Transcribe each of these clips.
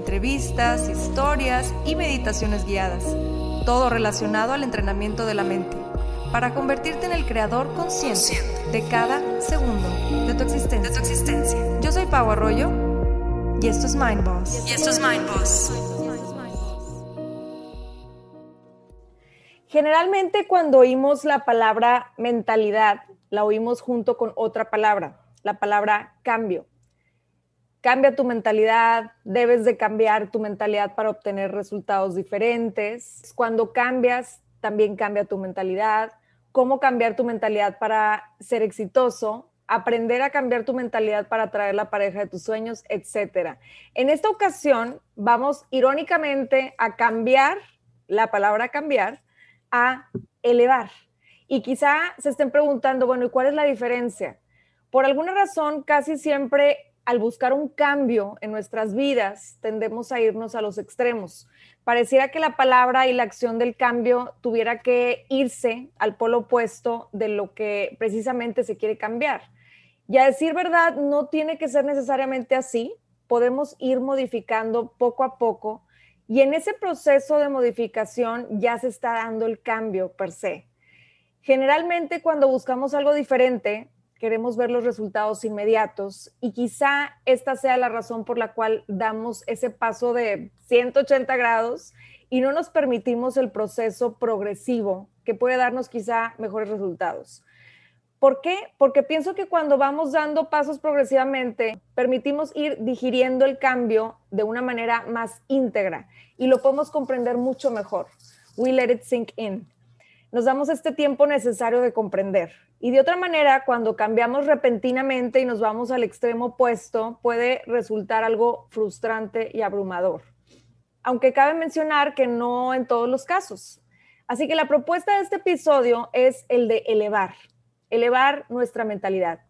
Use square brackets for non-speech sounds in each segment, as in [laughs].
entrevistas, historias y meditaciones guiadas, todo relacionado al entrenamiento de la mente, para convertirte en el creador consciente de cada segundo de tu existencia. Yo soy Pau Arroyo y esto es Mind Boss. Y esto es Mind Boss. Generalmente cuando oímos la palabra mentalidad, la oímos junto con otra palabra, la palabra cambio. Cambia tu mentalidad, debes de cambiar tu mentalidad para obtener resultados diferentes. Cuando cambias, también cambia tu mentalidad. Cómo cambiar tu mentalidad para ser exitoso, aprender a cambiar tu mentalidad para atraer la pareja de tus sueños, etcétera. En esta ocasión vamos irónicamente a cambiar la palabra cambiar a elevar. Y quizá se estén preguntando, bueno, ¿y cuál es la diferencia? Por alguna razón, casi siempre al buscar un cambio en nuestras vidas, tendemos a irnos a los extremos. Pareciera que la palabra y la acción del cambio tuviera que irse al polo opuesto de lo que precisamente se quiere cambiar. Y a decir verdad, no tiene que ser necesariamente así. Podemos ir modificando poco a poco y en ese proceso de modificación ya se está dando el cambio per se. Generalmente cuando buscamos algo diferente, queremos ver los resultados inmediatos y quizá esta sea la razón por la cual damos ese paso de 180 grados y no nos permitimos el proceso progresivo que puede darnos quizá mejores resultados. ¿Por qué? Porque pienso que cuando vamos dando pasos progresivamente, permitimos ir digiriendo el cambio de una manera más íntegra y lo podemos comprender mucho mejor. We let it sink in. Nos damos este tiempo necesario de comprender y de otra manera, cuando cambiamos repentinamente y nos vamos al extremo opuesto, puede resultar algo frustrante y abrumador. Aunque cabe mencionar que no en todos los casos. Así que la propuesta de este episodio es el de elevar, elevar nuestra mentalidad.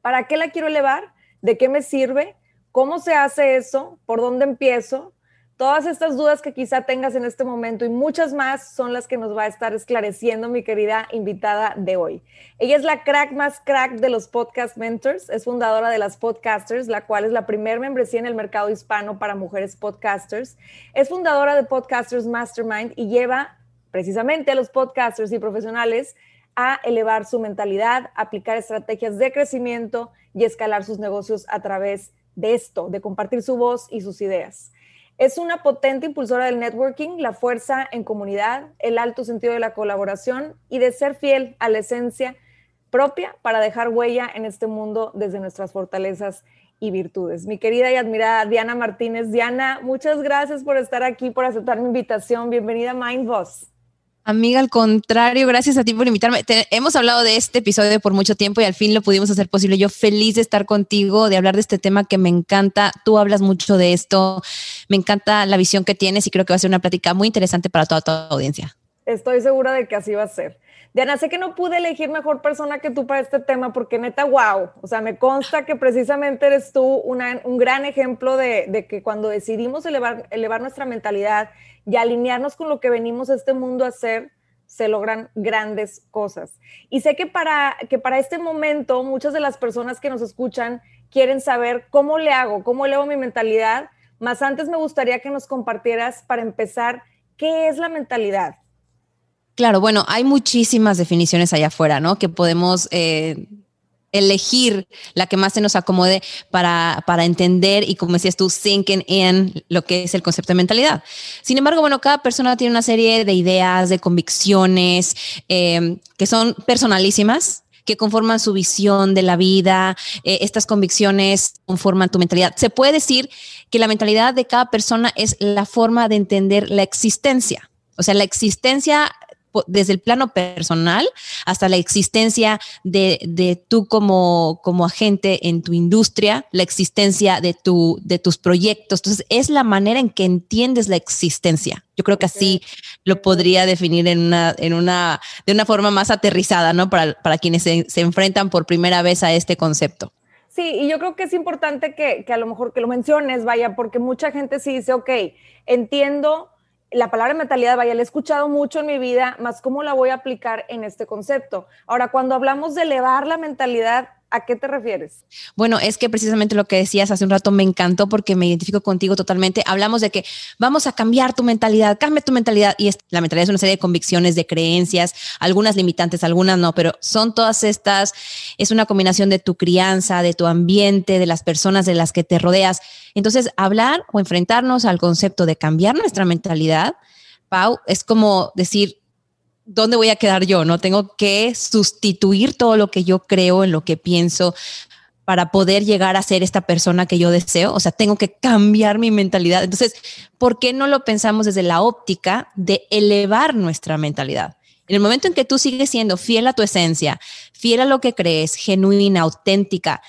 ¿Para qué la quiero elevar? ¿De qué me sirve? ¿Cómo se hace eso? ¿Por dónde empiezo? Todas estas dudas que quizá tengas en este momento y muchas más son las que nos va a estar esclareciendo mi querida invitada de hoy. Ella es la crack más crack de los podcast mentors, es fundadora de las podcasters, la cual es la primer membresía en el mercado hispano para mujeres podcasters. Es fundadora de Podcasters Mastermind y lleva precisamente a los podcasters y profesionales a elevar su mentalidad, aplicar estrategias de crecimiento y escalar sus negocios a través de esto, de compartir su voz y sus ideas. Es una potente impulsora del networking, la fuerza en comunidad, el alto sentido de la colaboración y de ser fiel a la esencia propia para dejar huella en este mundo desde nuestras fortalezas y virtudes. Mi querida y admirada Diana Martínez. Diana, muchas gracias por estar aquí, por aceptar mi invitación. Bienvenida a Mind Boss. Amiga, al contrario, gracias a ti por invitarme. hemos hablado de este episodio por mucho tiempo y al fin lo pudimos hacer posible. Yo feliz de estar contigo, de hablar de este tema que me encanta. Tú hablas mucho de esto. Me encanta la visión que tienes y creo que va a ser una plática muy interesante para toda tu audiencia. Estoy segura de que así va a ser. Diana, sé que no pude elegir mejor persona que tú para este tema porque neta, wow, o sea, me consta que precisamente eres tú un gran ejemplo de, que cuando decidimos elevar nuestra mentalidad y alinearnos con lo que venimos a este mundo a hacer, se logran grandes cosas. Y sé que para, que para este momento muchas de las personas que nos escuchan quieren saber cómo le hago, cómo elevo mi mentalidad, más antes me gustaría que nos compartieras para empezar, ¿qué es la mentalidad? Claro, bueno, hay muchísimas definiciones allá afuera, ¿no? Que podemos eh, elegir la que más se nos acomode para, para entender y, como decías tú, sinking in lo que es el concepto de mentalidad. Sin embargo, bueno, cada persona tiene una serie de ideas, de convicciones eh, que son personalísimas, que conforman su visión de la vida, eh, estas convicciones conforman tu mentalidad. Se puede decir que la mentalidad de cada persona es la forma de entender la existencia. O sea, la existencia desde el plano personal hasta la existencia de, de tú como, como agente en tu industria, la existencia de, tu, de tus proyectos. Entonces, es la manera en que entiendes la existencia. Yo creo que así lo podría definir en una, en una, de una forma más aterrizada, ¿no? Para, para quienes se, se enfrentan por primera vez a este concepto. Sí, y yo creo que es importante que, que, a lo mejor que lo menciones, vaya, porque mucha gente sí dice, ok, entiendo la palabra mentalidad, vaya, la he escuchado mucho en mi vida, más cómo la voy a aplicar en este concepto. Ahora, cuando hablamos de elevar la mentalidad, ¿A qué te refieres? Bueno, es que precisamente lo que decías hace un rato me encantó porque me identifico contigo totalmente. Hablamos de que vamos a cambiar tu mentalidad, cambia tu mentalidad. Y la mentalidad es una serie de convicciones, de creencias, algunas limitantes, algunas no, pero son todas estas, es una combinación de tu crianza, de tu ambiente, de las personas de las que te rodeas. Entonces, hablar o enfrentarnos al concepto de cambiar nuestra mentalidad, Pau, es como decir, ¿dónde voy a quedar yo? No tengo que sustituir todo lo que yo creo, en lo que pienso para poder llegar a ser esta persona que yo deseo. O sea, tengo que cambiar mi mentalidad. Entonces, ¿por qué no lo pensamos desde la óptica de elevar nuestra mentalidad? En el momento en que tú sigues siendo fiel a tu esencia, fiel a lo que crees, genuina, auténtica,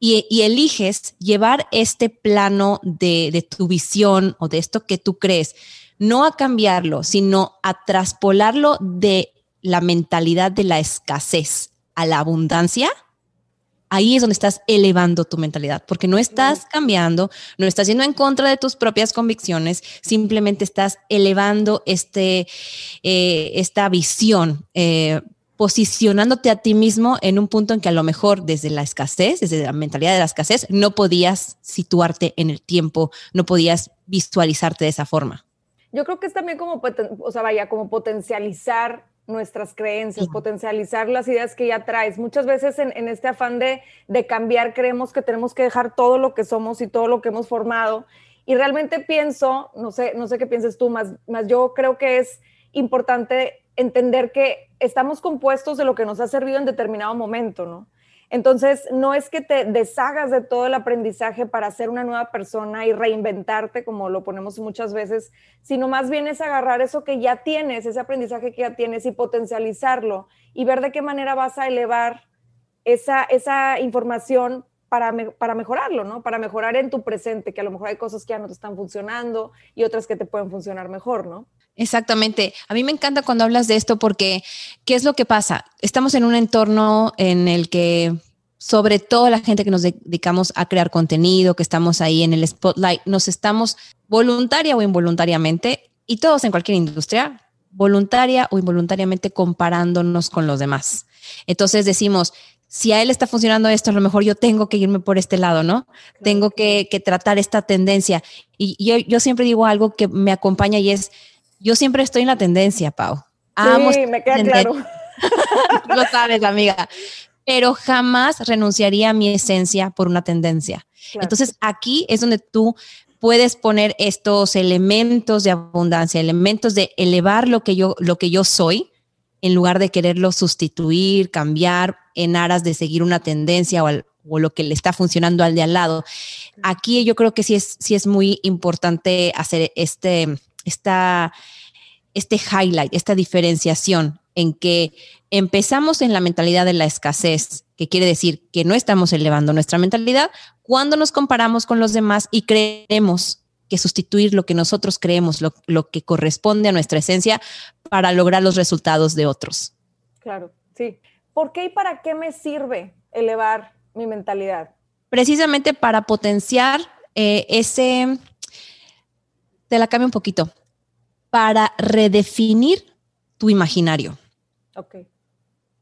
y, eliges llevar este plano de, de tu visión o de esto que tú crees, no a cambiarlo, sino a traspolarlo de la mentalidad de la escasez a la abundancia, ahí es donde estás elevando tu mentalidad, porque no estás cambiando, no estás yendo en contra de tus propias convicciones, simplemente estás elevando este, eh, esta visión, eh, posicionándote a ti mismo en un punto en que a lo mejor desde la escasez, desde la mentalidad de la escasez, no podías situarte en el tiempo, no podías visualizarte de esa forma. Yo creo que es también como, o sea, vaya, como potencializar nuestras creencias, potencializar las ideas que ya traes. Muchas veces en, este afán de, de, cambiar creemos que tenemos que dejar todo lo que somos y todo lo que hemos formado. Y realmente pienso, no sé, no sé qué pienses tú, más, más yo creo que es importante entender que estamos compuestos de lo que nos ha servido en determinado momento, ¿no? Entonces, no es que te deshagas de todo el aprendizaje para ser una nueva persona y reinventarte, como lo ponemos muchas veces, sino más bien es agarrar eso que ya tienes, ese aprendizaje que ya tienes y potencializarlo y ver de qué manera vas a elevar esa, esa información para, para mejorarlo, ¿no? Para mejorar en tu presente, que a lo mejor hay cosas que ya no te están funcionando y otras que te pueden funcionar mejor, ¿no? Exactamente. A mí me encanta cuando hablas de esto porque, ¿qué es lo que pasa? Estamos en un entorno en el que, sobre todo la gente que nos dedicamos a crear contenido, que estamos ahí en el spotlight, nos estamos voluntaria o involuntariamente, y todos en cualquier industria, voluntaria o involuntariamente comparándonos con los demás. Entonces decimos, si a él está funcionando esto, a lo mejor yo tengo que irme por este lado, ¿no? Tengo que, tratar esta tendencia. Y yo, yo siempre digo algo que me acompaña y es, yo siempre estoy en la tendencia, Pau. sí, me queda claro. [laughs] Lo sabes, amiga. Pero jamás renunciaría a mi esencia por una tendencia. Entonces, aquí es donde tú puedes poner estos elementos de abundancia, elementos de elevar lo que yo, lo que yo soy, en lugar de quererlo sustituir, cambiar en aras de seguir una tendencia o, o, lo que le está funcionando al de al lado. Aquí yo creo que sí es, sí es muy importante hacer este, esta, este highlight, esta diferenciación en que empezamos en la mentalidad de la escasez, que quiere decir que no estamos elevando nuestra mentalidad cuando nos comparamos con los demás y creemos que sustituir lo que nosotros creemos, lo, lo que corresponde a nuestra esencia para lograr los resultados de otros. Claro, sí. ¿Por qué y para qué me sirve elevar mi mentalidad? Precisamente para potenciar eh, ese, te la cambio un poquito, para redefinir tu imaginario. Ok.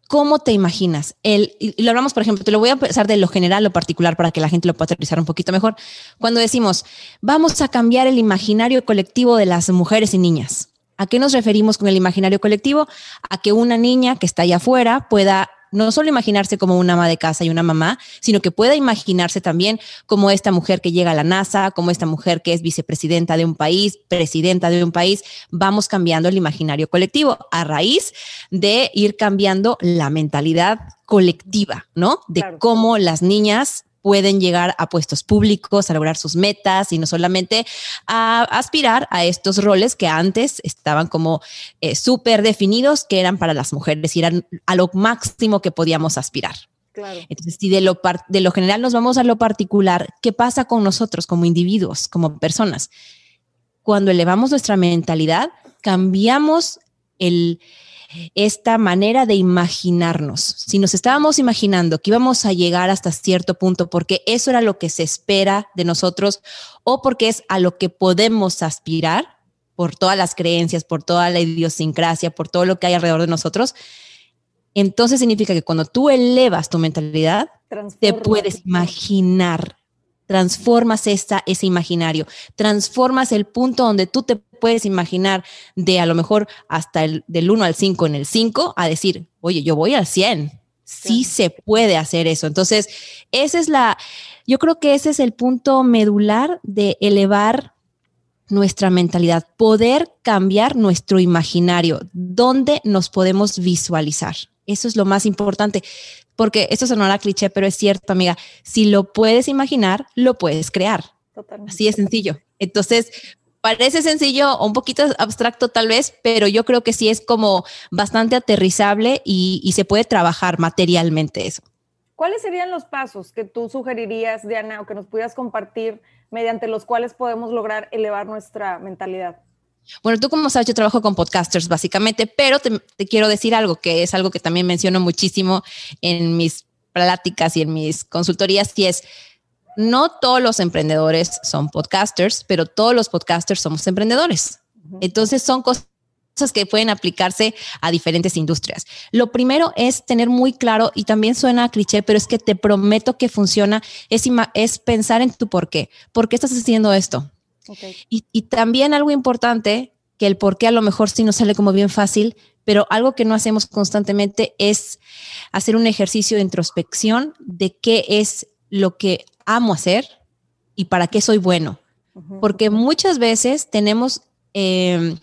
¿Cómo te imaginas? El, y lo hablamos, por ejemplo, te lo voy a empezar de lo general lo particular para que la gente lo pueda aterrizar un poquito mejor. Cuando decimos, vamos a cambiar el imaginario colectivo de las mujeres y niñas. ¿A qué nos referimos con el imaginario colectivo? A que una niña que está allá afuera pueda no solo imaginarse como una ama de casa y una mamá, sino que pueda imaginarse también como esta mujer que llega a la NASA, como esta mujer que es vicepresidenta de un país, presidenta de un país. Vamos cambiando el imaginario colectivo a raíz de ir cambiando la mentalidad colectiva, ¿no? De cómo las niñas pueden llegar a puestos públicos, a lograr sus metas y no solamente a aspirar a estos roles que antes estaban como eh, súper definidos, que eran para las mujeres y eran a lo máximo que podíamos aspirar. Entonces, si de lo, de lo general nos vamos a lo particular, ¿qué pasa con nosotros como individuos, como personas? Cuando elevamos nuestra mentalidad, cambiamos el, esta manera de imaginarnos. Si nos estábamos imaginando que íbamos a llegar hasta cierto punto porque eso era lo que se espera de nosotros o porque es a lo que podemos aspirar por todas las creencias, por toda la idiosincrasia, por todo lo que hay alrededor de nosotros, entonces significa que cuando tú elevas tu mentalidad, te puedes imaginar, transformas esa, ese imaginario, transformas el punto donde tú te puedes imaginar de a lo mejor hasta el del 1 al 5 en el 5 a decir, oye, yo voy al 100. Sí se puede hacer eso. Entonces, esa es la, yo creo que ese es el punto medular de elevar nuestra mentalidad, poder cambiar nuestro imaginario, donde nos podemos visualizar. Eso es lo más importante, porque esto sonará cliché, pero es cierto, amiga. Si lo puedes imaginar, lo puedes crear. Así es sencillo. Entonces, parece sencillo o un poquito abstracto tal vez, pero yo creo que sí es como bastante aterrizable y, y se puede trabajar materialmente eso. ¿Cuáles serían los pasos que tú sugerirías, Diana, o que nos pudieras compartir mediante los cuales podemos lograr elevar nuestra mentalidad? Bueno, tú como sabes, yo trabajo con podcasters básicamente, pero te, quiero decir algo que es algo que también menciono muchísimo en mis pláticas y en mis consultorías, y es, no todos los emprendedores son podcasters, pero todos los podcasters somos emprendedores. Entonces son cosas que pueden aplicarse a diferentes industrias. Lo primero es tener muy claro, y también suena cliché, pero es que te prometo que funciona, es, es pensar en tu por qué. ¿Por qué estás haciendo esto? Y, también algo importante, que el por qué a lo mejor sí nos sale como bien fácil, pero algo que no hacemos constantemente es hacer un ejercicio de introspección de qué es lo que amo hacer y para qué soy bueno. Porque muchas veces tenemos, eh,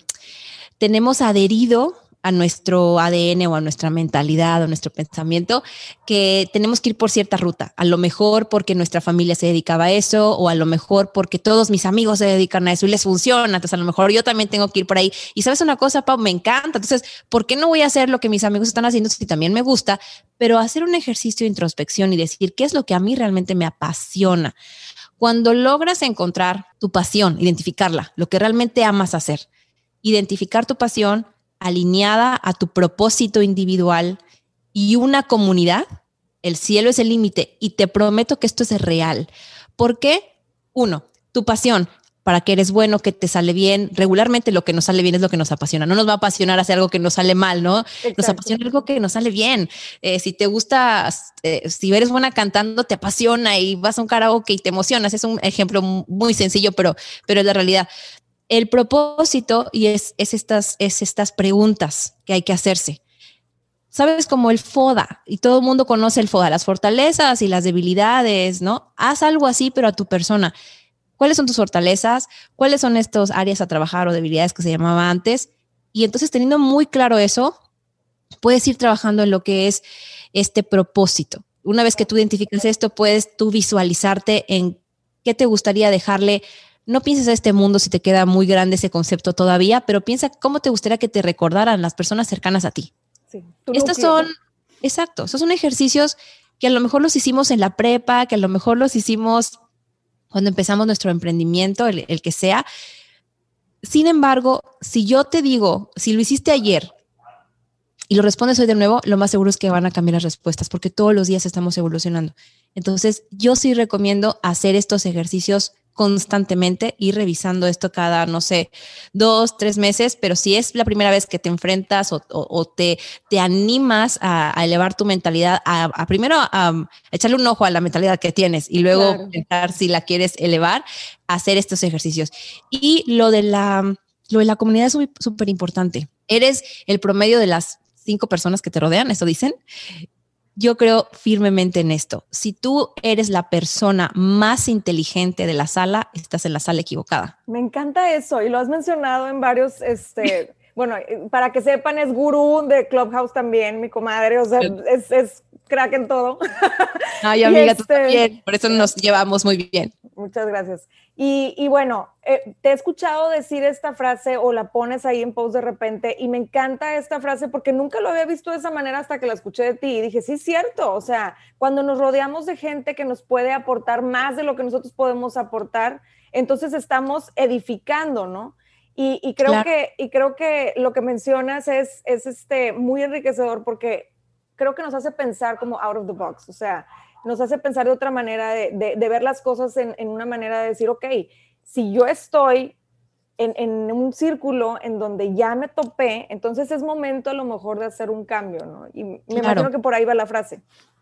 tenemos adherido a nuestro ADN o a nuestra mentalidad o nuestro pensamiento que tenemos que ir por cierta ruta. A lo mejor porque nuestra familia se dedicaba a eso o a lo mejor porque todos mis amigos se dedican a eso y les funciona. Entonces a lo mejor yo también tengo que ir por ahí. Y sabes una cosa, Pau, me encanta. Entonces, ¿por qué no voy a hacer lo que mis amigos están haciendo si también me gusta? Pero hacer un ejercicio de introspección y decir qué es lo que a mí realmente me apasiona. Cuando logras encontrar tu pasión, identificarla, lo que realmente amas hacer, identificar tu pasión, alineada a tu propósito individual y una comunidad, el cielo es el límite y te prometo que esto es real. ¿Por qué? Uno, tu pasión, para que eres bueno, que te sale bien. Regularmente lo que nos sale bien es lo que nos apasiona. No nos va a apasionar hacer algo que nos sale mal, ¿no? Nos apasiona algo que nos sale bien. Eh, si te gusta, eh, si eres buena cantando, te apasiona y vas a un karaoke y te emocionas. Es un ejemplo muy sencillo, pero, pero es la realidad el propósito y es, estas, es estas preguntas que hay que hacerse. Sabes como el FODA y todo el mundo conoce el FODA, las fortalezas y las debilidades, ¿no? Haz algo así, pero a tu persona. ¿Cuáles son tus fortalezas? ¿Cuáles son estos áreas a trabajar o debilidades que se llamaba antes? Y entonces teniendo muy claro eso, puedes ir trabajando en lo que es este propósito. Una vez que tú identificas esto, puedes tú visualizarte en qué te gustaría dejarle no pienses a este mundo si te queda muy grande ese concepto todavía, pero piensa cómo te gustaría que te recordaran las personas cercanas a ti. Sí, Estos son, exacto, esos son ejercicios que a lo mejor los hicimos en la prepa, que a lo mejor los hicimos cuando empezamos nuestro emprendimiento, el, el que sea. Sin embargo, si yo te digo, si lo hiciste ayer y lo respondes hoy de nuevo, lo más seguro es que van a cambiar las respuestas porque todos los días estamos evolucionando. Entonces, yo sí recomiendo hacer estos ejercicios constantemente y revisando esto cada, no sé, dos, tres meses, pero si es la primera vez que te enfrentas o, te, te animas a, elevar tu mentalidad, a, primero a, echarle un ojo a la mentalidad que tienes y luego pensar si la quieres elevar, hacer estos ejercicios. Y lo de la, lo de la comunidad es súper importante. Eres el promedio de las cinco personas que te rodean, eso dicen, yo creo firmemente en esto. Si tú eres la persona más inteligente de la sala, estás en la sala equivocada. Me encanta eso y lo has mencionado en varios, este, [laughs] bueno, para que sepan, es gurú de Clubhouse también, mi comadre, o sea, es, crack en todo. Ay, amiga, [laughs] tú este también. Por eso nos llevamos muy bien. Muchas gracias. Y, bueno, eh, te he escuchado decir esta frase o la pones ahí en post de repente y me encanta esta frase porque nunca lo había visto de esa manera hasta que la escuché de ti y dije, sí, cierto. O sea, cuando nos rodeamos de gente que nos puede aportar más de lo que nosotros podemos aportar, entonces estamos edificando, ¿no? Y, creo, que, y creo que lo que mencionas es, es este, muy enriquecedor porque creo que nos hace pensar como out of the box, o sea, nos hace pensar de otra manera, de, de, ver las cosas en, en, una manera de decir, ok, si yo estoy en, en, un círculo en donde ya me topé, entonces es momento a lo mejor de hacer un cambio, ¿no? Y me imagino que por ahí va la frase.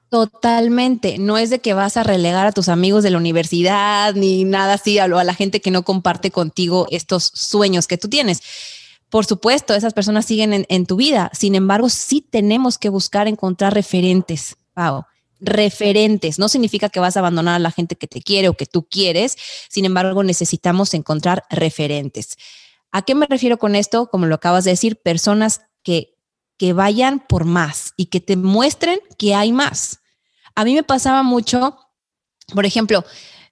Totalmente, no es de que vas a relegar a tus amigos de la universidad ni nada así, a, la gente que no comparte contigo estos sueños que tú tienes. Por supuesto, esas personas siguen en, tu vida, sin embargo, sí tenemos que buscar encontrar referentes, Pau. Referentes, no significa que vas a abandonar a la gente que te quiere o que tú quieres, sin embargo, necesitamos encontrar referentes. ¿A qué me refiero con esto? Como lo acabas de decir, personas que que vayan por más y que te muestren que hay más. A mí me pasaba mucho, por ejemplo,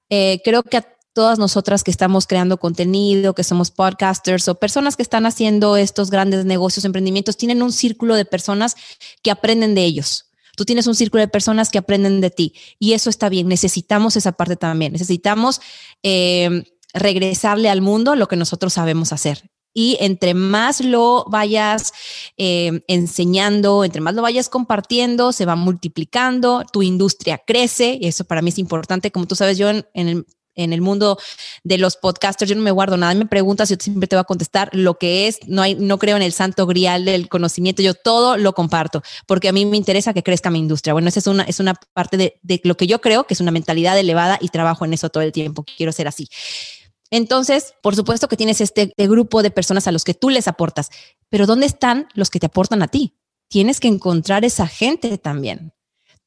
eh, creo que a todas nosotras que estamos creando contenido, que somos podcasters o personas que están haciendo estos grandes negocios, emprendimientos, tienen un círculo de personas que aprenden de ellos. Tú tienes un círculo de personas que aprenden de ti y eso está bien. Necesitamos esa parte también. Necesitamos eh, regresarle al mundo lo que nosotros sabemos hacer y entre más lo vayas eh, enseñando, entre más lo vayas compartiendo, se va multiplicando, tu industria crece y eso para mí es importante. Como tú sabes, yo en, el, mundo de los podcasters, yo no me guardo nada, me preguntas, yo siempre te voy a contestar lo que es, no, hay, no creo en el santo grial del conocimiento, yo todo lo comparto, porque a mí me interesa que crezca mi industria. Bueno, esa es una, es una parte de, de lo que yo creo que es una mentalidad elevada y trabajo en eso todo el tiempo, quiero ser así. Entonces, por supuesto que tienes este, este, grupo de personas a los que tú les aportas, pero ¿dónde están los que te aportan a ti? Tienes que encontrar esa gente también.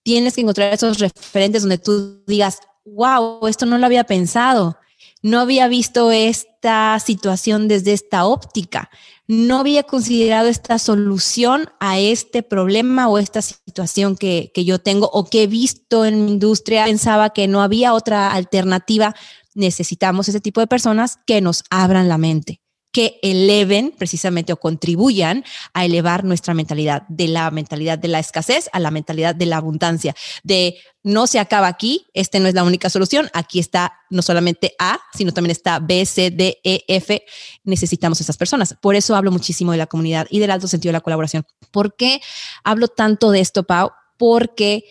Tienes que encontrar esos referentes donde tú digas, wow, esto no lo había pensado, no había visto esta situación desde esta óptica, no había considerado esta solución a este problema o esta situación que, que yo tengo o que he visto en mi industria. Pensaba que no había otra alternativa necesitamos ese tipo de personas que nos abran la mente, que eleven precisamente o contribuyan a elevar nuestra mentalidad, de la mentalidad de la escasez a la mentalidad de la abundancia, de no se acaba aquí, este no es la única solución, aquí está no solamente A, sino también está B, C, D, E, F, necesitamos esas personas. Por eso hablo muchísimo de la comunidad y del alto sentido de la colaboración. ¿Por qué hablo tanto de esto, Pau? Porque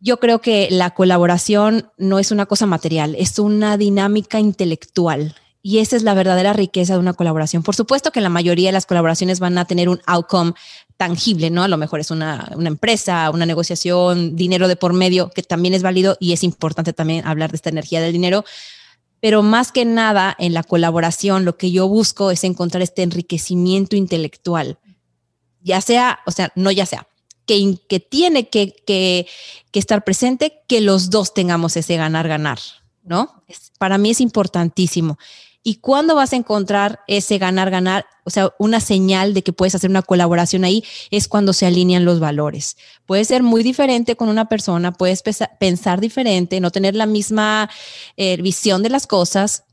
yo creo que la colaboración no es una cosa material, es una dinámica intelectual. Y esa es la verdadera riqueza de una colaboración. Por supuesto que la mayoría de las colaboraciones van a tener un outcome tangible, ¿no? A lo mejor es una, una, empresa, una negociación, dinero de por medio, que también es válido y es importante también hablar de esta energía del dinero. Pero más que nada en la colaboración, lo que yo busco es encontrar este enriquecimiento intelectual. Ya sea, o sea, no ya sea, que, tiene que, que, estar presente, que los dos tengamos ese ganar-ganar, ¿no? para mí es importantísimo. ¿Y cuándo vas a encontrar ese ganar-ganar? O sea, una señal de que puedes hacer una colaboración ahí es cuando se alinean los valores. Puede ser muy diferente con una persona, puedes pensar diferente, no tener la misma eh, visión de las cosas,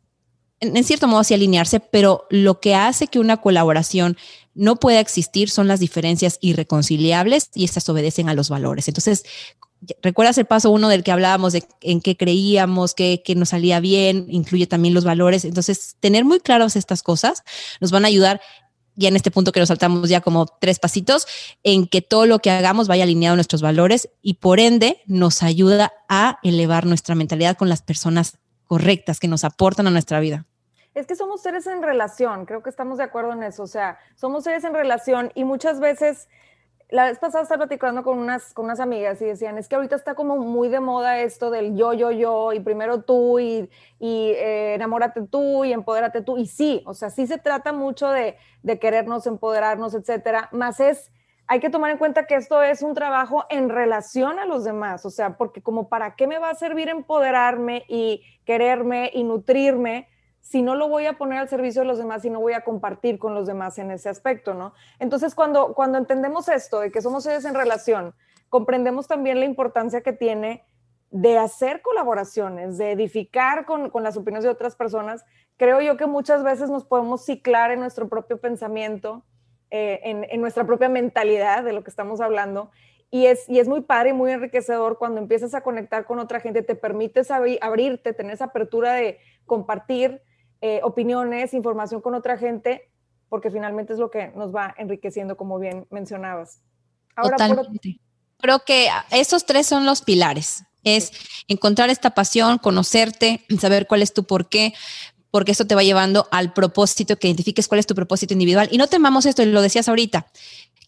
en, cierto modo así alinearse, pero lo que hace que una colaboración no pueda existir son las diferencias irreconciliables y estas obedecen a los valores. Entonces, ¿recuerdas el paso uno del que hablábamos de en qué creíamos, qué, qué nos salía bien, incluye también los valores? Entonces, tener muy claros estas cosas nos van a ayudar ya en este punto que nos saltamos ya como tres pasitos, en que todo lo que hagamos vaya alineado a nuestros valores y por ende nos ayuda a elevar nuestra mentalidad con las personas correctas que nos aportan a nuestra vida. Es que somos seres en relación, creo que estamos de acuerdo en eso, o sea, somos seres en relación y muchas veces, la vez pasada estaba platicando con unas, con unas amigas y decían, es que ahorita está como muy de moda esto del yo, yo, yo, y primero tú, y, y eh, enamórate tú, y empodérate tú, y sí, o sea, sí se trata mucho de, de querernos, empoderarnos, etcétera, más es hay que tomar en cuenta que esto es un trabajo en relación a los demás, o sea, porque como para qué me va a servir empoderarme y quererme y nutrirme si no lo voy a poner al servicio de los demás y no voy a compartir con los demás en ese aspecto, ¿no? Entonces, cuando, cuando entendemos esto, de que somos seres en relación, comprendemos también la importancia que tiene de hacer colaboraciones, de edificar con, las opiniones de otras personas. Creo yo que muchas veces nos podemos ciclar en nuestro propio pensamiento, eh, en, nuestra propia mentalidad de lo que estamos hablando. Y es, y es muy padre y muy enriquecedor cuando empiezas a conectar con otra gente, te permites abrirte, tener esa apertura de compartir eh, opiniones, información con otra gente, porque finalmente es lo que nos va enriqueciendo, como bien mencionabas. Ahora, Totalmente. Creo que esos tres son los pilares. Es encontrar esta pasión, conocerte, saber cuál es tu por qué, porque eso te va llevando al propósito, que identifiques cuál es tu propósito individual. Y no temamos esto, y lo decías ahorita,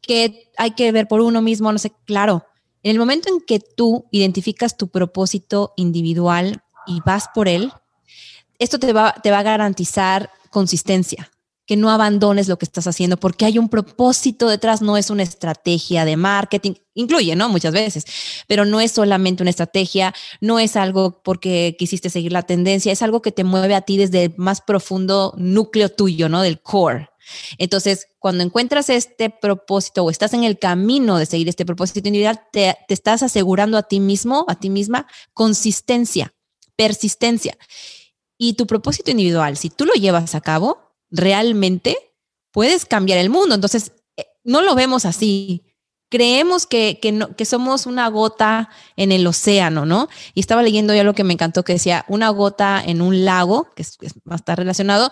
que hay que ver por uno mismo, no sé, claro. En el momento en que tú identificas tu propósito individual y vas por él, esto te va, te va a garantizar consistencia que no abandones lo que estás haciendo porque hay un propósito detrás, no es una estrategia de marketing, incluye, ¿no? Muchas veces, pero no es solamente una estrategia, no es algo porque quisiste seguir la tendencia, es algo que te mueve a ti desde el más profundo núcleo tuyo, ¿no? Del core. Entonces, cuando encuentras este propósito o estás en el camino de seguir este propósito individual, te, te estás asegurando a ti mismo, a ti misma, consistencia, persistencia. Y tu propósito individual, si tú lo llevas a cabo, realmente puedes cambiar el mundo. Entonces, eh, no lo vemos así. Creemos que, que, somos una gota en el océano, ¿no? Y estaba leyendo ya lo que me encantó, que decía, una gota en un lago, que es, va a estar relacionado,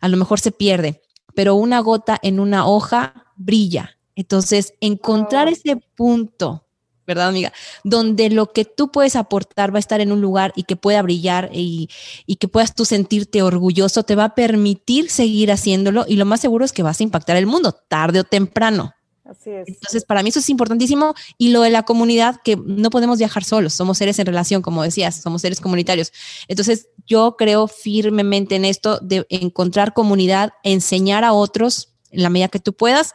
a lo mejor se pierde, pero una gota en una hoja brilla. Entonces, encontrar ese punto ¿verdad, amiga? Donde lo que tú puedes aportar va a estar en un lugar y que pueda brillar y, que puedas tú sentirte orgulloso, te va a permitir seguir haciéndolo y lo más seguro es que vas a impactar el mundo tarde o temprano. Así es. Entonces, para mí eso es importantísimo y lo de la comunidad, que no podemos viajar solos, somos seres en relación, como decías, somos seres comunitarios. Entonces, yo creo firmemente en esto de encontrar comunidad, enseñar a otros en la medida que tú puedas,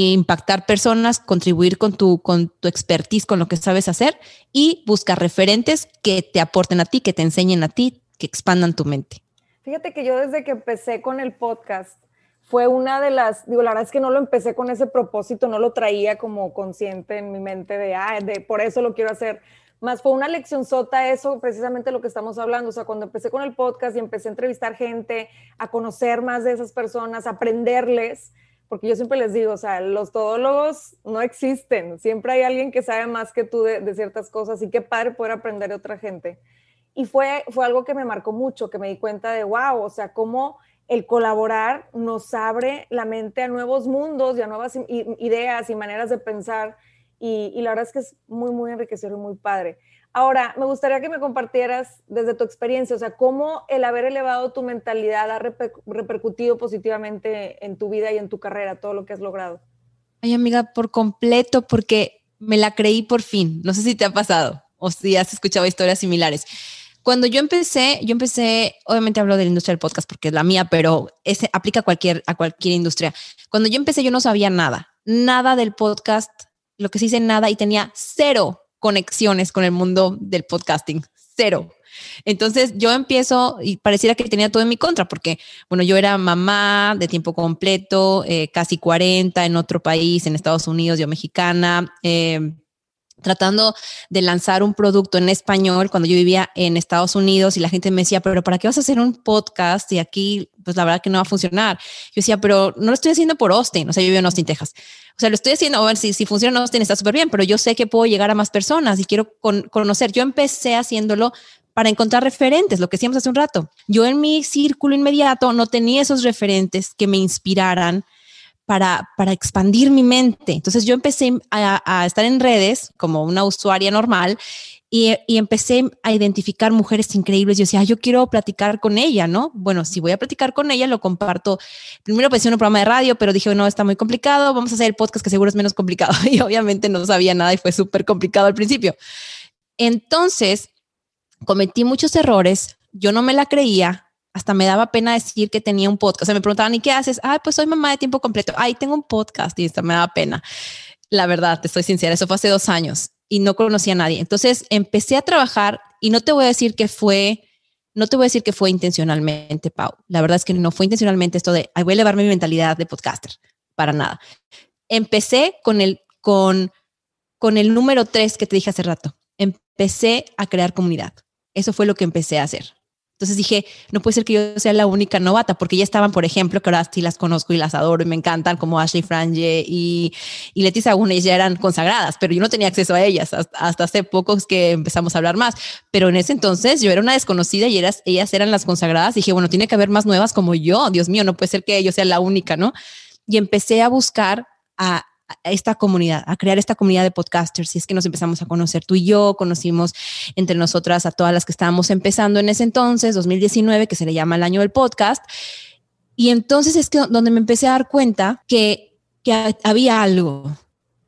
impactar personas, contribuir con tu, con tu expertise, con lo que sabes hacer y buscar referentes que te aporten a ti, que te enseñen a ti, que expandan tu mente. Fíjate que yo desde que empecé con el podcast, fue una de las, digo, la verdad es que no lo empecé con ese propósito, no lo traía como consciente en mi mente de, ah, de por eso lo quiero hacer. Más fue una lección sota eso, precisamente lo que estamos hablando. O sea, cuando empecé con el podcast y empecé a entrevistar gente, a conocer más de esas personas, a aprenderles, porque yo siempre les digo, o sea, los todólogos no existen, siempre hay alguien que sabe más que tú de, ciertas cosas y qué padre poder aprender de otra gente. Y fue, fue algo que me marcó mucho, que me di cuenta de, wow, o sea, cómo el colaborar nos abre la mente a nuevos mundos y a nuevas ideas y maneras de pensar. Y, y, la verdad es que es muy, muy enriquecedor y muy padre. Ahora, me gustaría que me compartieras desde tu experiencia, o sea, cómo el haber elevado tu mentalidad ha repercutido positivamente en tu vida y en tu carrera, todo lo que has logrado. Ay, amiga, por completo, porque me la creí por fin. No sé si te ha pasado o si has escuchado historias similares. Cuando yo empecé, yo empecé, obviamente hablo de la industria del podcast porque es la mía, pero ese aplica a cualquier, a cualquier industria. Cuando yo empecé, yo no sabía nada, nada del podcast, lo que se dice nada, y tenía cero conexiones con el mundo del podcasting, cero. Entonces yo empiezo y pareciera que tenía todo en mi contra, porque, bueno, yo era mamá de tiempo completo, eh, casi 40 en otro país, en Estados Unidos, yo mexicana, eh, tratando de lanzar un producto en español cuando yo vivía en Estados Unidos y la gente me decía, pero ¿para qué vas a hacer un podcast? Y aquí, pues la verdad que no va a funcionar. Yo decía, pero no lo estoy haciendo por Austin, o sea, yo vivo en Austin, Texas. O sea, lo estoy haciendo, a ver si, si funciona en Austin está súper bien, pero yo sé que puedo llegar a más personas y quiero conocer. Yo empecé haciéndolo para encontrar referentes, lo que decíamos hace un rato. Yo en mi círculo inmediato no tenía esos referentes que me inspiraran para, para expandir mi mente. Entonces yo empecé a, estar en redes como una usuaria normal y, y, empecé a identificar mujeres increíbles. Yo decía, yo quiero platicar con ella, ¿no? Bueno, si voy a platicar con ella, lo comparto. Primero pensé en un programa de radio, pero dije, no, está muy complicado, vamos a hacer el podcast que seguro es menos complicado. [laughs] Y obviamente no sabía nada y fue súper complicado al principio. Entonces, cometí muchos errores, yo no me la creía, hasta me daba pena decir que tenía un podcast. O sea, me preguntaban, ¿y qué haces? Ah, pues soy mamá de tiempo completo. Ay, tengo un podcast y esto me daba pena. La verdad, te estoy sincera, eso fue hace dos años y no conocía a nadie. Entonces empecé a trabajar y no te voy a decir que fue, no te voy a decir que fue intencionalmente, Pau. La verdad es que no fue intencionalmente esto de, Ay, voy a elevar mi mentalidad de podcaster, para nada. Empecé con el, con con el número tres que te dije hace rato. Empecé a crear comunidad. Eso fue lo que empecé a hacer. Entonces dije, no puede ser que yo sea la única novata, porque ya estaban, por ejemplo, que ahora sí las conozco y las adoro y me encantan, como Ashley Franje y, y Leticia Gunes ya eran consagradas, pero yo no tenía acceso a ellas hasta, hace poco que empezamos a hablar más. Pero en ese entonces yo era una desconocida y eras, ellas eran las consagradas. dije, bueno, tiene que haber más nuevas como yo. Dios mío, no puede ser que yo sea la única, ¿no? Y empecé a buscar a esta comunidad, a crear esta comunidad de podcasters. Y es que nos empezamos a conocer tú y yo, conocimos entre nosotras a todas las que estábamos empezando en ese entonces, 2019, que se le llama el año del podcast. Y entonces es que donde me empecé a dar cuenta que, que había algo,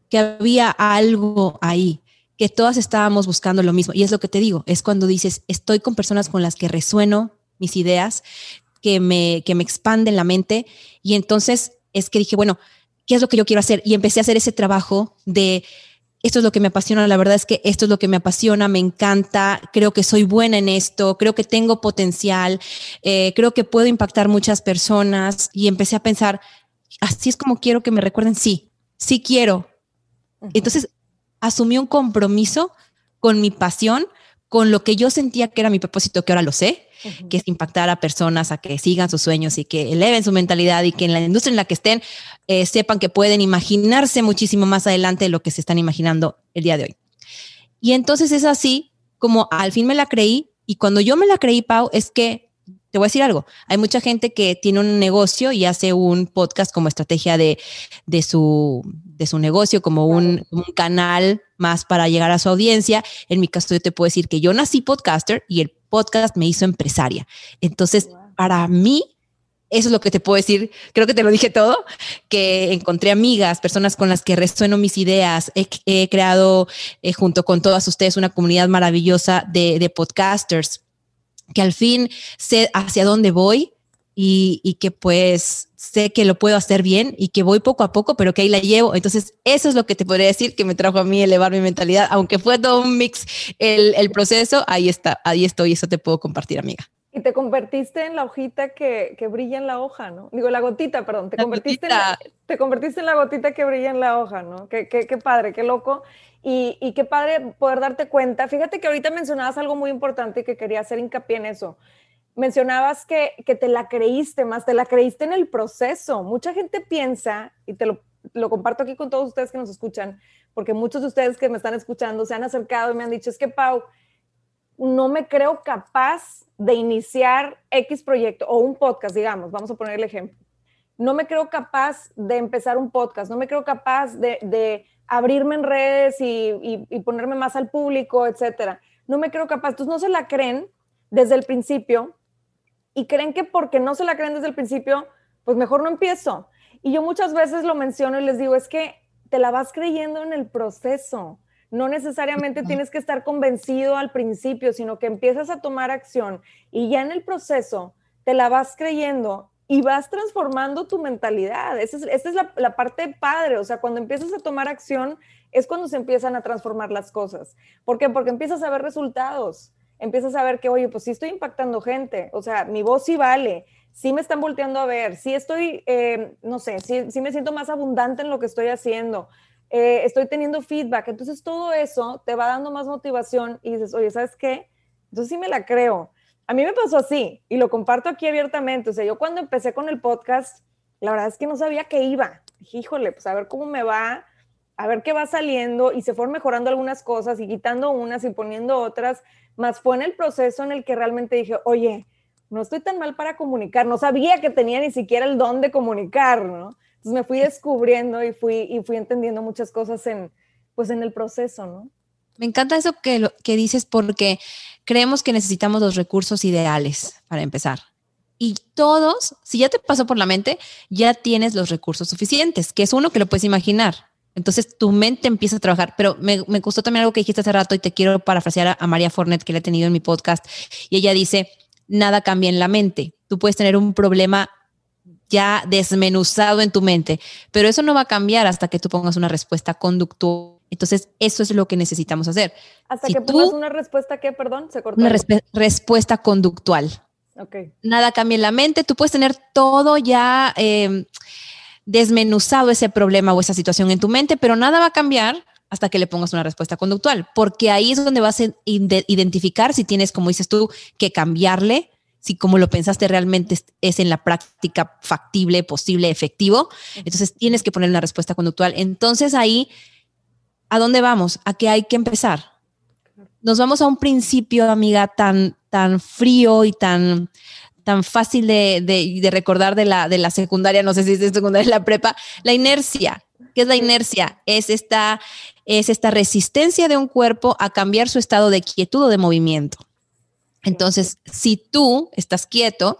que había algo ahí, que todas estábamos buscando lo mismo. Y es lo que te digo, es cuando dices, estoy con personas con las que resueno mis ideas, que me, que me expanden la mente. Y entonces es que dije, bueno, ¿qué es lo que yo quiero hacer? Y empecé a hacer ese trabajo de, esto es lo que me apasiona, la verdad es que esto es lo que me apasiona, me encanta, creo que soy buena en esto, creo que tengo potencial, eh, creo que puedo impactar muchas personas y empecé a pensar, así es como quiero que me recuerden, sí, sí quiero. Entonces, asumí un compromiso con mi pasión, con lo que yo sentía que era mi propósito, que ahora lo sé, que es impactar a personas a que sigan sus sueños y que eleven su mentalidad y que en la industria en la que estén eh, sepan que pueden imaginarse muchísimo más adelante de lo que se están imaginando el día de hoy. Y entonces es así como al fin me la creí y cuando yo me la creí, Pau, es que te voy a decir algo. Hay mucha gente que tiene un negocio y hace un podcast como estrategia de, de, su, de su negocio, como un, un, canal más para llegar a su audiencia. En mi caso, yo te puedo decir que yo nací podcaster y el podcast me hizo empresaria. Entonces, para mí, eso es lo que te puedo decir. Creo que te lo dije todo, que encontré amigas, personas con las que resueno mis ideas. He, creado eh, junto con todas ustedes una comunidad maravillosa de, de, podcasters que al fin sé hacia dónde voy y, y, que pues sé que lo puedo hacer bien y que voy poco a poco, pero que ahí la llevo. Entonces, eso es lo que te podría decir que me trajo a mí elevar mi mentalidad, aunque fue todo un mix el, el proceso, ahí está, ahí estoy, eso te puedo compartir, amiga. Y te convertiste en la hojita que, que, brilla en la hoja, ¿no? Digo, la gotita, perdón. Te convertiste, en la, te convertiste en la gotita que brilla en la hoja, ¿no? Qué, qué, qué padre, qué loco. Y, y, qué padre poder darte cuenta. Fíjate que ahorita mencionabas algo muy importante y que quería hacer hincapié en eso mencionabas que, que, te la creíste más, te la creíste en el proceso. Mucha gente piensa, y te lo, lo, comparto aquí con todos ustedes que nos escuchan, porque muchos de ustedes que me están escuchando se han acercado y me han dicho, es que Pau, no me creo capaz de iniciar X proyecto o un podcast, digamos, vamos a poner el ejemplo. No me creo capaz de empezar un podcast, no me creo capaz de, abrirme en redes y, y, y ponerme más al público, etcétera. No me creo capaz. Entonces no se la creen desde el principio y creen que porque no se la creen desde el principio, pues mejor no empiezo. Y yo muchas veces lo menciono y les digo, es que te la vas creyendo en el proceso. No necesariamente tienes que estar convencido al principio, sino que empiezas a tomar acción y ya en el proceso te la vas creyendo y vas transformando tu mentalidad. Esa es, la, la, parte padre, o sea, cuando empiezas a tomar acción es cuando se empiezan a transformar las cosas. ¿Por qué? Porque empiezas a ver resultados empiezas a ver que, oye, pues sí estoy impactando gente, o sea, mi voz sí vale, sí me están volteando a ver, sí estoy, eh, no sé, sí, sí, me siento más abundante en lo que estoy haciendo, eh, estoy teniendo feedback, entonces todo eso te va dando más motivación y dices, oye, ¿sabes qué? Entonces sí me la creo. A mí me pasó así y lo comparto aquí abiertamente, o sea, yo cuando empecé con el podcast, la verdad es que no sabía qué iba, dije, híjole, pues a ver cómo me va, a ver qué va saliendo y se fueron mejorando algunas cosas y quitando unas y poniendo otras, más fue en el proceso en el que realmente dije, oye, no estoy tan mal para comunicar, no sabía que tenía ni siquiera el don de comunicar, ¿no? Me fui descubriendo y fui, y fui entendiendo muchas cosas en, pues en el proceso, ¿no? Me encanta eso que, lo, que dices porque creemos que necesitamos los recursos ideales para empezar. Y todos, si ya te pasó por la mente, ya tienes los recursos suficientes, que es uno que lo puedes imaginar. Entonces tu mente empieza a trabajar, pero me, me gustó también algo que dijiste hace rato y te quiero parafrasear a, a María Fornet, que la he tenido en mi podcast, y ella dice, nada cambia en la mente. Tú puedes tener un problema ya desmenuzado en tu mente, pero eso no va a cambiar hasta que tú pongas una respuesta conductual. Entonces, eso es lo que necesitamos hacer. Hasta si que pongas una respuesta que, perdón, se cortó. Una resp respuesta conductual. Okay. Nada cambia en la mente, tú puedes tener todo ya... Eh, desmenuzado ese problema o esa situación en tu mente, pero nada va a cambiar hasta que le pongas una respuesta conductual, porque ahí es donde vas a identificar si tienes, como dices tú, que cambiarle, si como lo pensaste realmente es, en la práctica factible, posible, efectivo. Entonces tienes que poner una respuesta conductual. Entonces ahí, ¿a dónde vamos? ¿A qué hay que empezar? Nos vamos a un principio, amiga, tan, tan frío y tan, tan fácil de, de, recordar de la, de la secundaria, no sé si es de secundaria, la prepa, la inercia. ¿Qué es la inercia? Es esta, es esta resistencia de un cuerpo a cambiar su estado de quietud o de movimiento. Entonces, si tú estás quieto,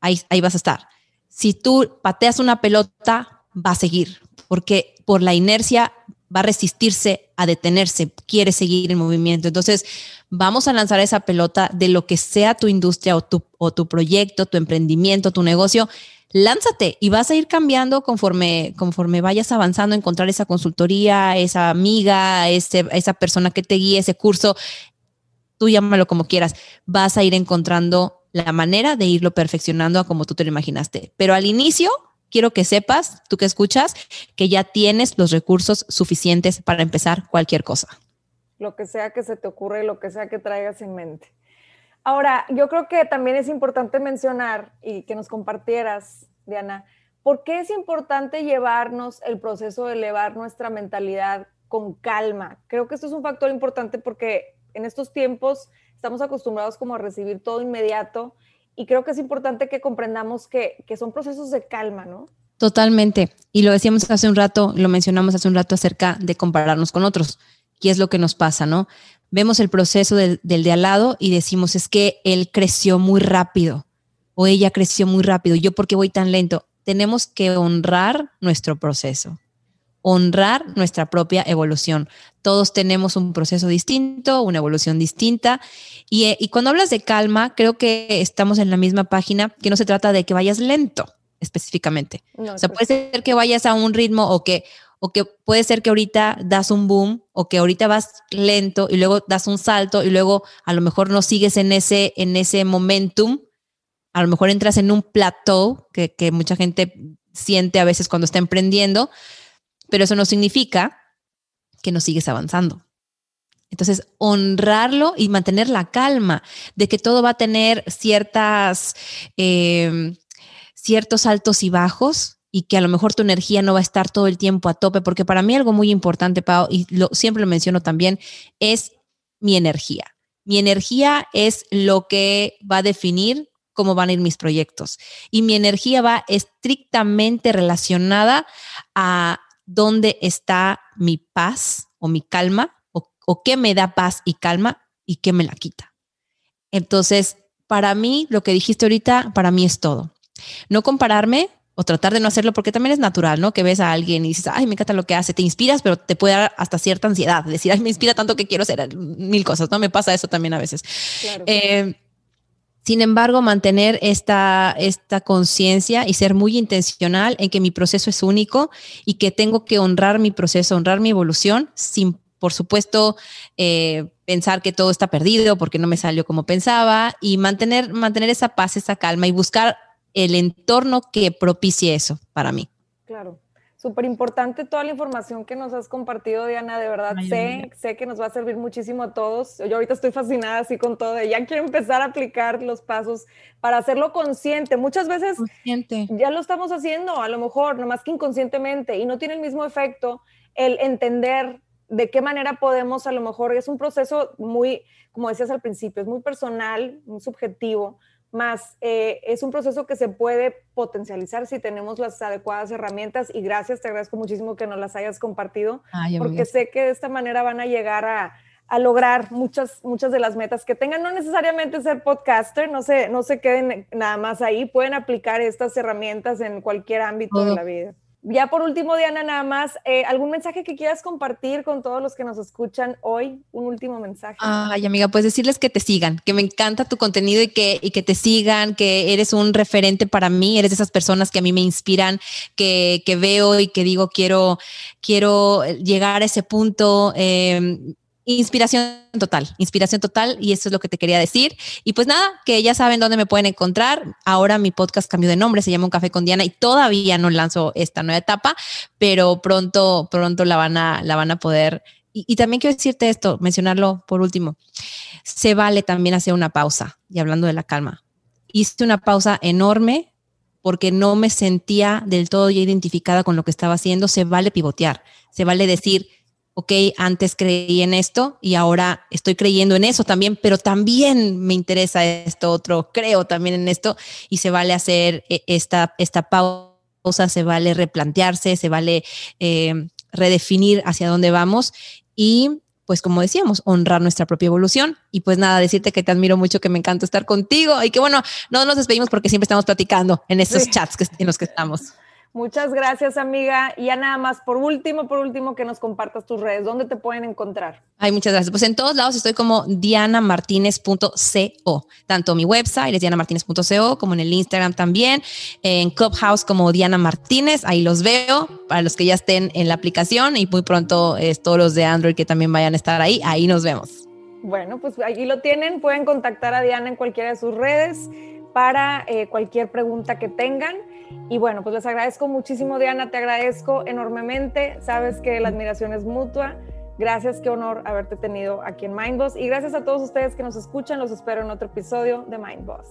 ahí, ahí vas a estar. Si tú pateas una pelota, va a seguir, porque por la inercia va a resistirse a detenerse, quiere seguir en movimiento. Entonces, vamos a lanzar esa pelota de lo que sea tu industria o tu, o tu proyecto, tu emprendimiento, tu negocio, lánzate y vas a ir cambiando conforme, conforme vayas avanzando, encontrar esa consultoría, esa amiga, ese, esa persona que te guíe, ese curso, tú llámalo como quieras, vas a ir encontrando la manera de irlo perfeccionando a como tú te lo imaginaste. Pero al inicio, quiero que sepas, tú que escuchas, que ya tienes los recursos suficientes para empezar cualquier cosa. Lo que sea que se te ocurra y lo que sea que traigas en mente. Ahora, yo creo que también es importante mencionar y que nos compartieras, Diana, ¿por qué es importante llevarnos el proceso de elevar nuestra mentalidad con calma? Creo que esto es un factor importante porque en estos tiempos estamos acostumbrados como a recibir todo inmediato y creo que es importante que comprendamos que, que son procesos de calma, ¿no? Totalmente. Y lo decíamos hace un rato, lo mencionamos hace un rato acerca de compararnos con otros. ¿Qué es lo que nos pasa, no? vemos el proceso del, de al lado y decimos, es que él creció muy rápido o ella creció muy rápido, yo porque voy tan lento. Tenemos que honrar nuestro proceso, honrar nuestra propia evolución. Todos tenemos un proceso distinto, una evolución distinta. Y, eh, y cuando hablas de calma, creo que estamos en la misma página, que no se trata de que vayas lento específicamente. o sea, puede ser que vayas a un ritmo o que, o que puede ser que ahorita das un boom o que ahorita vas lento y luego das un salto y luego a lo mejor no sigues en ese, en ese momentum, a lo mejor entras en un plateau que, que mucha gente siente a veces cuando está emprendiendo, pero eso no significa que no sigues avanzando. Entonces, honrarlo y mantener la calma de que todo va a tener ciertas, eh, ciertos altos y bajos, y que a lo mejor tu energía no va a estar todo el tiempo a tope, porque para mí algo muy importante, Pau, y lo, siempre lo menciono también, es mi energía. Mi energía es lo que va a definir cómo van a ir mis proyectos. Y mi energía va estrictamente relacionada a dónde está mi paz o mi calma, o, o qué me da paz y calma y qué me la quita. Entonces, para mí, lo que dijiste ahorita, para mí es todo. No compararme, o tratar de no hacerlo porque también es natural, ¿no? Que ves a alguien y dices, ay, me encanta lo que hace, te inspiras, pero te puede dar hasta cierta ansiedad, decir, ay, me inspira tanto que quiero hacer mil cosas, ¿no? Me pasa eso también a veces. Eh, sin embargo, mantener esta, esta conciencia y ser muy intencional en que mi proceso es único y que tengo que honrar mi proceso, honrar mi evolución, sin, por supuesto, eh, pensar que todo está perdido porque no me salió como pensaba y mantener, mantener esa paz, esa calma y buscar el entorno que propicie eso para mí. Claro. Súper importante toda la información que nos has compartido, Diana. De verdad, sé, sé que nos va a servir muchísimo a todos. Yo ahorita estoy fascinada así con todo. Ya quiero empezar a aplicar los pasos para hacerlo consciente. Muchas veces ya lo estamos haciendo, a lo mejor, nomás que inconscientemente, y no tiene el mismo efecto el entender de qué manera podemos, a lo mejor, es un proceso muy, como decías al principio, es muy personal, muy subjetivo más eh, es un proceso que se puede potencializar si tenemos las adecuadas herramientas y gracias, te agradezco muchísimo que nos las hayas compartido, porque sé que de esta manera van a llegar a, a, lograr muchas, muchas de las metas que tengan, no necesariamente ser podcaster, no se, no se queden nada más ahí, pueden aplicar estas herramientas en cualquier ámbito de la vida ya por último, Diana, nada más, eh, ¿algún mensaje que quieras compartir con todos los que nos escuchan hoy? Un último mensaje. Ay, amiga, pues decirles que te sigan, que me encanta tu contenido y que, y que te sigan, que eres un referente para mí, eres de esas personas que a mí me inspiran, que, que veo y que digo, quiero, quiero llegar a ese punto. Eh, inspiración total, inspiración total y eso es lo que te quería decir. Y pues nada, que ya saben dónde me pueden encontrar. Ahora mi podcast cambió de nombre, se llama Un Café con Diana y todavía no lanzo esta nueva etapa, pero pronto, pronto la van a, la van a poder. Y, también quiero decirte esto, mencionarlo por último. Se vale también hacer una pausa y hablando de la calma. Hice una pausa enorme porque no me sentía del todo ya identificada con lo que estaba haciendo. Se vale pivotear, se vale decir, ok, antes creí en esto y ahora estoy creyendo en eso también, pero también me interesa esto otro, creo también en esto y se vale hacer eh, esta, esta pausa, se vale replantearse, se vale eh, redefinir hacia dónde vamos y pues como decíamos, honrar nuestra propia evolución. Y pues nada, decirte que te admiro mucho, que me encanta estar contigo y que bueno, no nos despedimos porque siempre estamos platicando en estos chats en los que estamos. Muchas gracias, amiga. Y ya nada más, por último, por último, que nos compartas tus redes. ¿Dónde te pueden encontrar? Ay, muchas gracias. Pues en todos lados estoy como dianamartinez.co. Tanto mi website es dianamartinez.co como en el Instagram también. En Clubhouse como Diana Martínez. Ahí los veo para los que ya estén en la aplicación y muy pronto es todos los de Android que también vayan a estar ahí. Ahí nos vemos. Bueno, pues ahí lo tienen. Pueden contactar a Diana en cualquiera de sus redes para eh, cualquier pregunta que tengan. Y bueno, pues les agradezco muchísimo, Diana, te agradezco enormemente. Sabes que la admiración es mutua. Gracias, qué honor haberte tenido aquí en Mindboss. Y gracias a todos ustedes que nos escuchan. Los espero en otro episodio de Mindboss.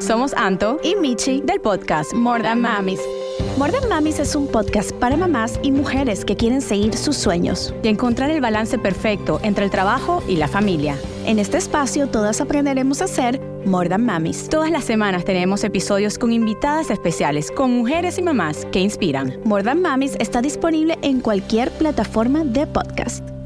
Somos Anto y Michi del podcast More Than Mamis. More Than Mamis es un podcast para mamás y mujeres que quieren seguir sus sueños y encontrar el balance perfecto entre el trabajo y la familia. En este espacio todas aprenderemos a ser More Than Mamis. Todas las semanas tenemos episodios con invitadas especiales, con mujeres y mamás que inspiran. More Than Mamis está disponible en cualquier plataforma de podcast.